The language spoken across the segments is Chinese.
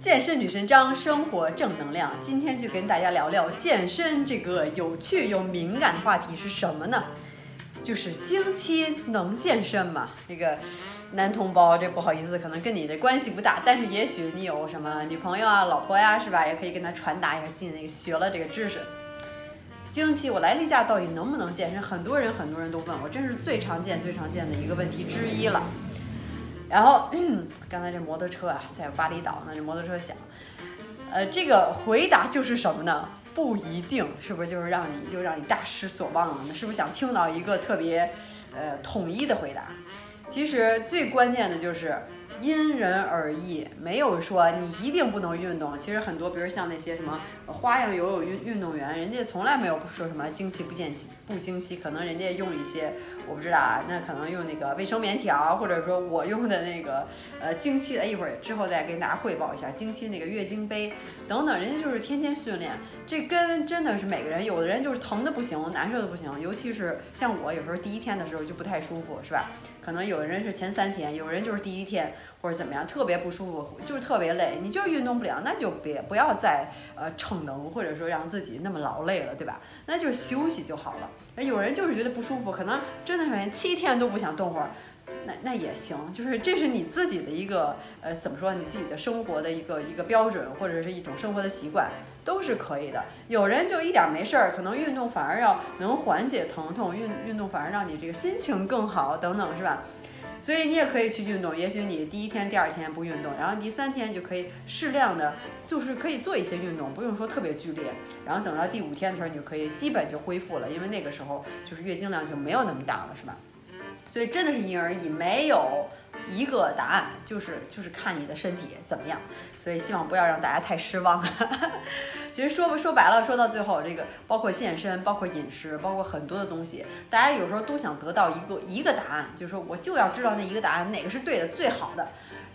健身女神张，生活正能量。今天就跟大家聊聊健身这个有趣又敏感的话题是什么呢？就是经期能健身吗？这个男同胞，这不好意思，可能跟你的关系不大，但是也许你有什么女朋友啊、老婆呀，是吧？也可以跟他传达一下，进那个学了这个知识。经期我来例假到底能不能健身？很多人很多人都问我，真是最常见最常见的一个问题之一了。然后刚才这摩托车啊，在巴厘岛呢，这摩托车响。呃，这个回答就是什么呢？不一定，是不是就是让你就让你大失所望了？呢？是不是想听到一个特别呃统一的回答？其实最关键的就是。因人而异，没有说你一定不能运动。其实很多，比如像那些什么花样游泳运运动员，人家从来没有说什么经期不经不经期，可能人家用一些我不知道啊，那可能用那个卫生棉条，或者说我用的那个呃经期的，一会儿之后再跟大家汇报一下经期那个月经杯等等，人家就是天天训练。这跟真的是每个人，有的人就是疼的不行，难受的不行，尤其是像我有时候第一天的时候就不太舒服，是吧？可能有的人是前三天，有人就是第一天。或者怎么样，特别不舒服，就是特别累，你就运动不了，那就别不要再呃逞能，或者说让自己那么劳累了，对吧？那就休息就好了。有人就是觉得不舒服，可能真的是连七天都不想动会儿，那那也行，就是这是你自己的一个呃怎么说，你自己的生活的一个一个标准，或者是一种生活的习惯，都是可以的。有人就一点没事儿，可能运动反而要能缓解疼痛，运运动反而让你这个心情更好，等等，是吧？所以你也可以去运动，也许你第一天、第二天不运动，然后第三天就可以适量的，就是可以做一些运动，不用说特别剧烈。然后等到第五天的时候，你就可以基本就恢复了，因为那个时候就是月经量就没有那么大了，是吧？所以真的是因人而异，没有一个答案，就是就是看你的身体怎么样。所以希望不要让大家太失望。其实说说白了，说到最后，这个包括健身，包括饮食，包括很多的东西，大家有时候都想得到一个一个答案，就是说我就要知道那一个答案哪个是对的、最好的，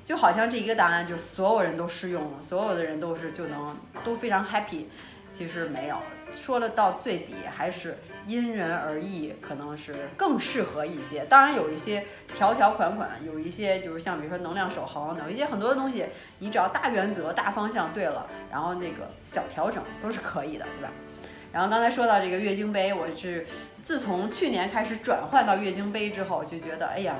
就好像这一个答案就所有人都适用了，所有的人都是就能都非常 happy。其实没有，说了到最底还是因人而异，可能是更适合一些。当然有一些条条款款，有一些就是像比如说能量守恒，有一些很多的东西，你只要大原则、大方向对了，然后那个小调整都是可以的，对吧？然后刚才说到这个月经杯，我是自从去年开始转换到月经杯之后，就觉得哎呀。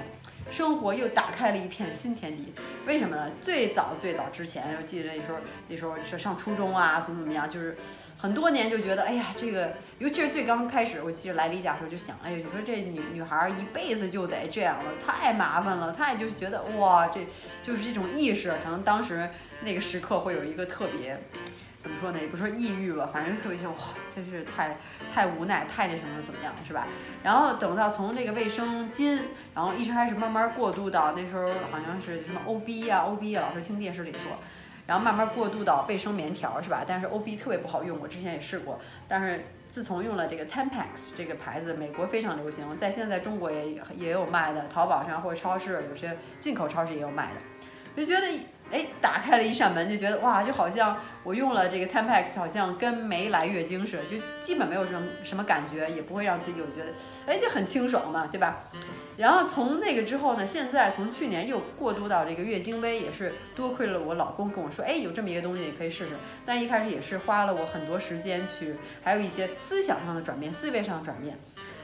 生活又打开了一片新天地，为什么呢？最早最早之前，我记得那时候，那时候是上初中啊，怎么怎么样，就是很多年就觉得，哎呀，这个，尤其是最刚开始，我记得来例假的时候就想，哎呀，你说这女女孩一辈子就得这样了，太麻烦了，太就觉得，哇，这就是这种意识，可能当时那个时刻会有一个特别。怎么说呢？也不说抑郁吧，反正特别像哇，真是太太无奈，太那什么怎么样，是吧？然后等到从这个卫生巾，然后一直开始慢慢过渡到那时候好像是什么 O B 呀，O B 老是听电视里说，然后慢慢过渡到卫生棉条，是吧？但是 O B 特别不好用，我之前也试过，但是自从用了这个 Tampax 这个牌子，美国非常流行，在现在中国也也有卖的，淘宝上或者超市有些进口超市也有卖的，就觉得。哎，打开了一扇门，就觉得哇，就好像我用了这个 Tampax，好像跟没来月经似的，就基本没有什么什么感觉，也不会让自己有觉得，哎，就很清爽嘛，对吧？然后从那个之后呢，现在从去年又过渡到这个月经杯，也是多亏了我老公跟我说，哎，有这么一个东西，你可以试试。但一开始也是花了我很多时间去，还有一些思想上的转变，思维上的转变，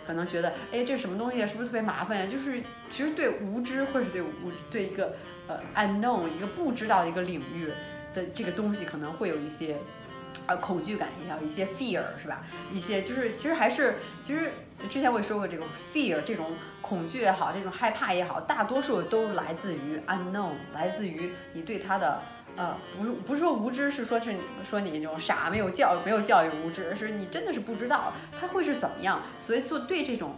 可能觉得，哎，这什么东西？是不是特别麻烦呀？就是其实对无知或者对无对一个。呃，unknown 一个不知道的一个领域的这个东西，可能会有一些呃恐惧感，也有一些 fear 是吧？一些就是其实还是其实之前我也说过，这种 fear 这种恐惧也好，这种害怕也好，大多数都来自于 unknown，来自于你对他的呃不是不是说无知，是说是你说你这种傻没有教育没有教育无知，是你真的是不知道它会是怎么样，所以做对这种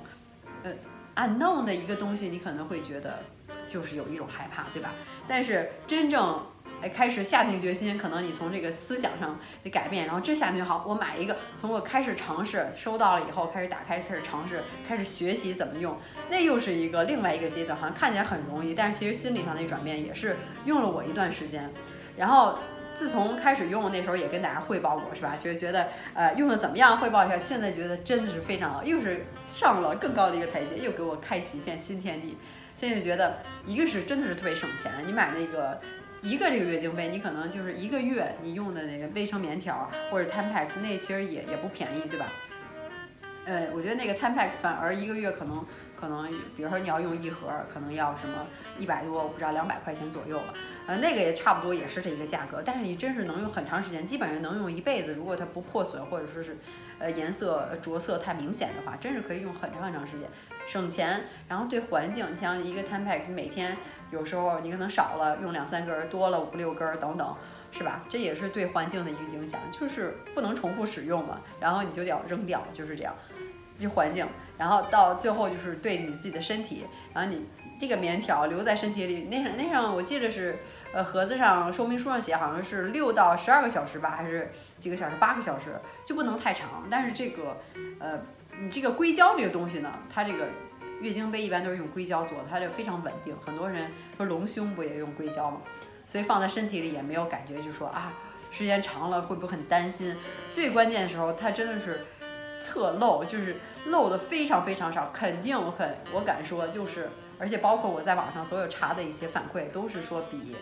呃 unknown 的一个东西，你可能会觉得。就是有一种害怕，对吧？但是真正哎开始下定决心，可能你从这个思想上的改变，然后真下定好，我买一个，从我开始尝试收到了以后，开始打开，开始尝试，开始学习怎么用，那又是一个另外一个阶段，好像看起来很容易，但是其实心理上的转变也是用了我一段时间。然后自从开始用，那时候也跟大家汇报过，是吧？就是觉得呃用的怎么样，汇报一下。现在觉得真的是非常好，又是上了更高的一个台阶，又给我开启一片新天地。现在觉得，一个是真的是特别省钱，你买那个一个这个月经杯，你可能就是一个月你用的那个卫生棉条或者 Tampax，那其实也也不便宜，对吧？呃，我觉得那个 Tampax 反而一个月可能可能，比如说你要用一盒，可能要什么一百多，我不知道两百块钱左右吧。呃，那个也差不多也是这一个价格，但是你真是能用很长时间，基本上能用一辈子。如果它不破损或者说是呃颜色着色太明显的话，真是可以用很长很长时间，省钱。然后对环境，你像一个 Tampax 每天有时候你可能少了用两三根，多了五六根等等，是吧？这也是对环境的一个影响，就是不能重复使用嘛，然后你就得要扔掉，就是这样。就环境，然后到最后就是对你自己的身体，然后你这个棉条留在身体里，那上那上我记得是，呃盒子上说明书上写好像是六到十二个小时吧，还是几个小时？八个小时就不能太长。但是这个，呃，你这个硅胶这个东西呢，它这个月经杯一般都是用硅胶做的，它就非常稳定。很多人说隆胸不也用硅胶吗？所以放在身体里也没有感觉，就说啊，时间长了会不会很担心？最关键的时候，它真的是。侧漏就是漏的非常非常少，肯定很我敢说就是，而且包括我在网上所有查的一些反馈都是说比，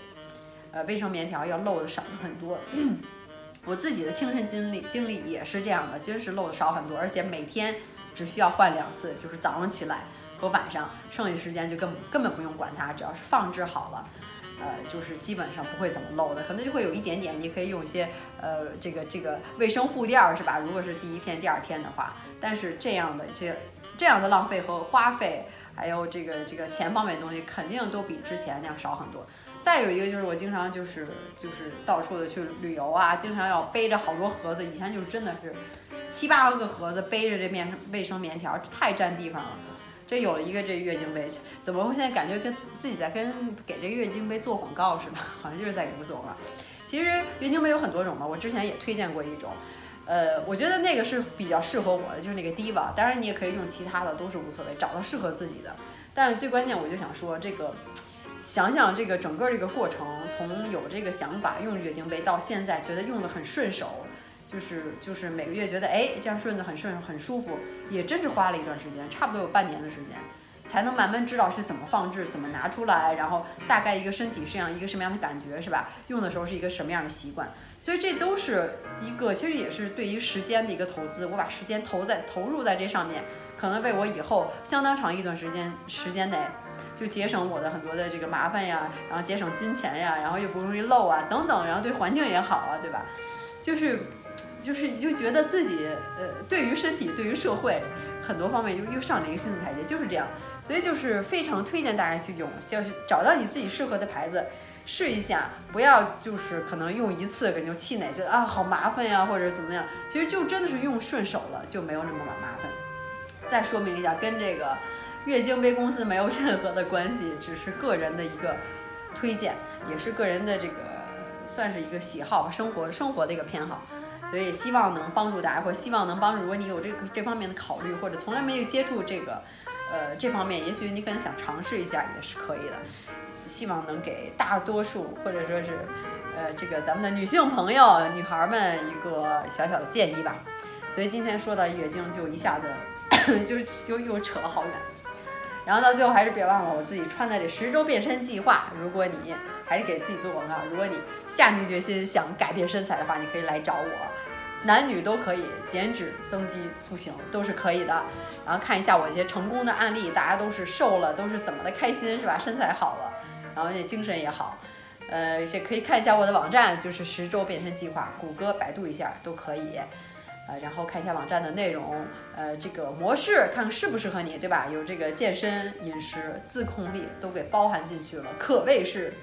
呃卫生棉条要漏的少很多。我自己的亲身经历经历也是这样的，真是漏的少很多，而且每天只需要换两次，就是早上起来和晚上，剩下时间就根根本不用管它，只要是放置好了。呃，就是基本上不会怎么漏的，可能就会有一点点，你可以用一些呃这个这个卫生护垫儿，是吧？如果是第一天、第二天的话，但是这样的这这样的浪费和花费，还有这个这个钱方面的东西，肯定都比之前那样少很多。再有一个就是我经常就是就是到处的去旅游啊，经常要背着好多盒子，以前就是真的是七八个盒子背着这面卫生棉条，太占地方了。这有了一个这月经杯，怎么我现在感觉跟自己在跟给这个月经杯做广告似的，好像就是在给他们做广告。其实月经杯有很多种嘛，我之前也推荐过一种，呃，我觉得那个是比较适合我的，就是那个 Diva。当然你也可以用其他的，都是无所谓，找到适合自己的。但最关键我就想说，这个想想这个整个这个过程，从有这个想法用月经杯到现在觉得用的很顺手。就是就是每个月觉得哎这样顺的很顺很舒服，也真是花了一段时间，差不多有半年的时间，才能慢慢知道是怎么放置，怎么拿出来，然后大概一个身体是样一个什么样的感觉是吧？用的时候是一个什么样的习惯，所以这都是一个其实也是对于时间的一个投资，我把时间投在投入在这上面，可能为我以后相当长一段时间时间内就节省我的很多的这个麻烦呀，然后节省金钱呀，然后又不容易漏啊等等，然后对环境也好啊，对吧？就是。就是你就觉得自己呃，对于身体，对于社会，很多方面又又上了一个新的台阶，就是这样。所以就是非常推荐大家去用，先找到你自己适合的牌子，试一下，不要就是可能用一次可能就气馁，觉得啊好麻烦呀，或者怎么样。其实就真的是用顺手了，就没有那么麻麻烦。再说明一下，跟这个月经杯公司没有任何的关系，只是个人的一个推荐，也是个人的这个算是一个喜好，生活生活的一个偏好。所以希望能帮助大家，或希望能帮助。如果你有这个这方面的考虑，或者从来没有接触这个，呃，这方面，也许你可能想尝试一下也是可以的。希望能给大多数，或者说是，呃，这个咱们的女性朋友、女孩们一个小小的建议吧。所以今天说到月经，就一下子 就就又扯了好远。然后到最后还是别忘了我自己穿的这十周变身计划。如果你还是给自己做广告，如果你下定决心想改变身材的话，你可以来找我，男女都可以减脂、增肌、塑形都是可以的。然后看一下我一些成功的案例，大家都是瘦了，都是怎么的开心是吧？身材好了，然后也精神也好，呃，也可以看一下我的网站，就是十周变身计划，谷歌、百度一下都可以。呃，然后看一下网站的内容，呃，这个模式看看适不适合你，对吧？有这个健身、饮食、自控力都给包含进去了，可谓是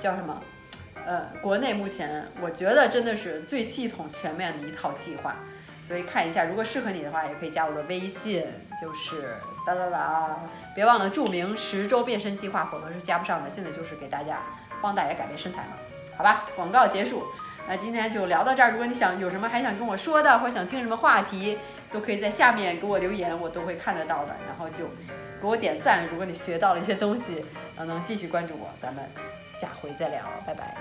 叫什么？呃，国内目前我觉得真的是最系统全面的一套计划。所以看一下，如果适合你的话，也可以加我的微信，就是哒哒哒，别忘了注明十周变身计划，否则是加不上的。现在就是给大家帮大家改变身材嘛，好吧？广告结束。那今天就聊到这儿。如果你想有什么还想跟我说的，或者想听什么话题，都可以在下面给我留言，我都会看得到的。然后就给我点赞。如果你学到了一些东西，呃，能继续关注我，咱们下回再聊，拜拜。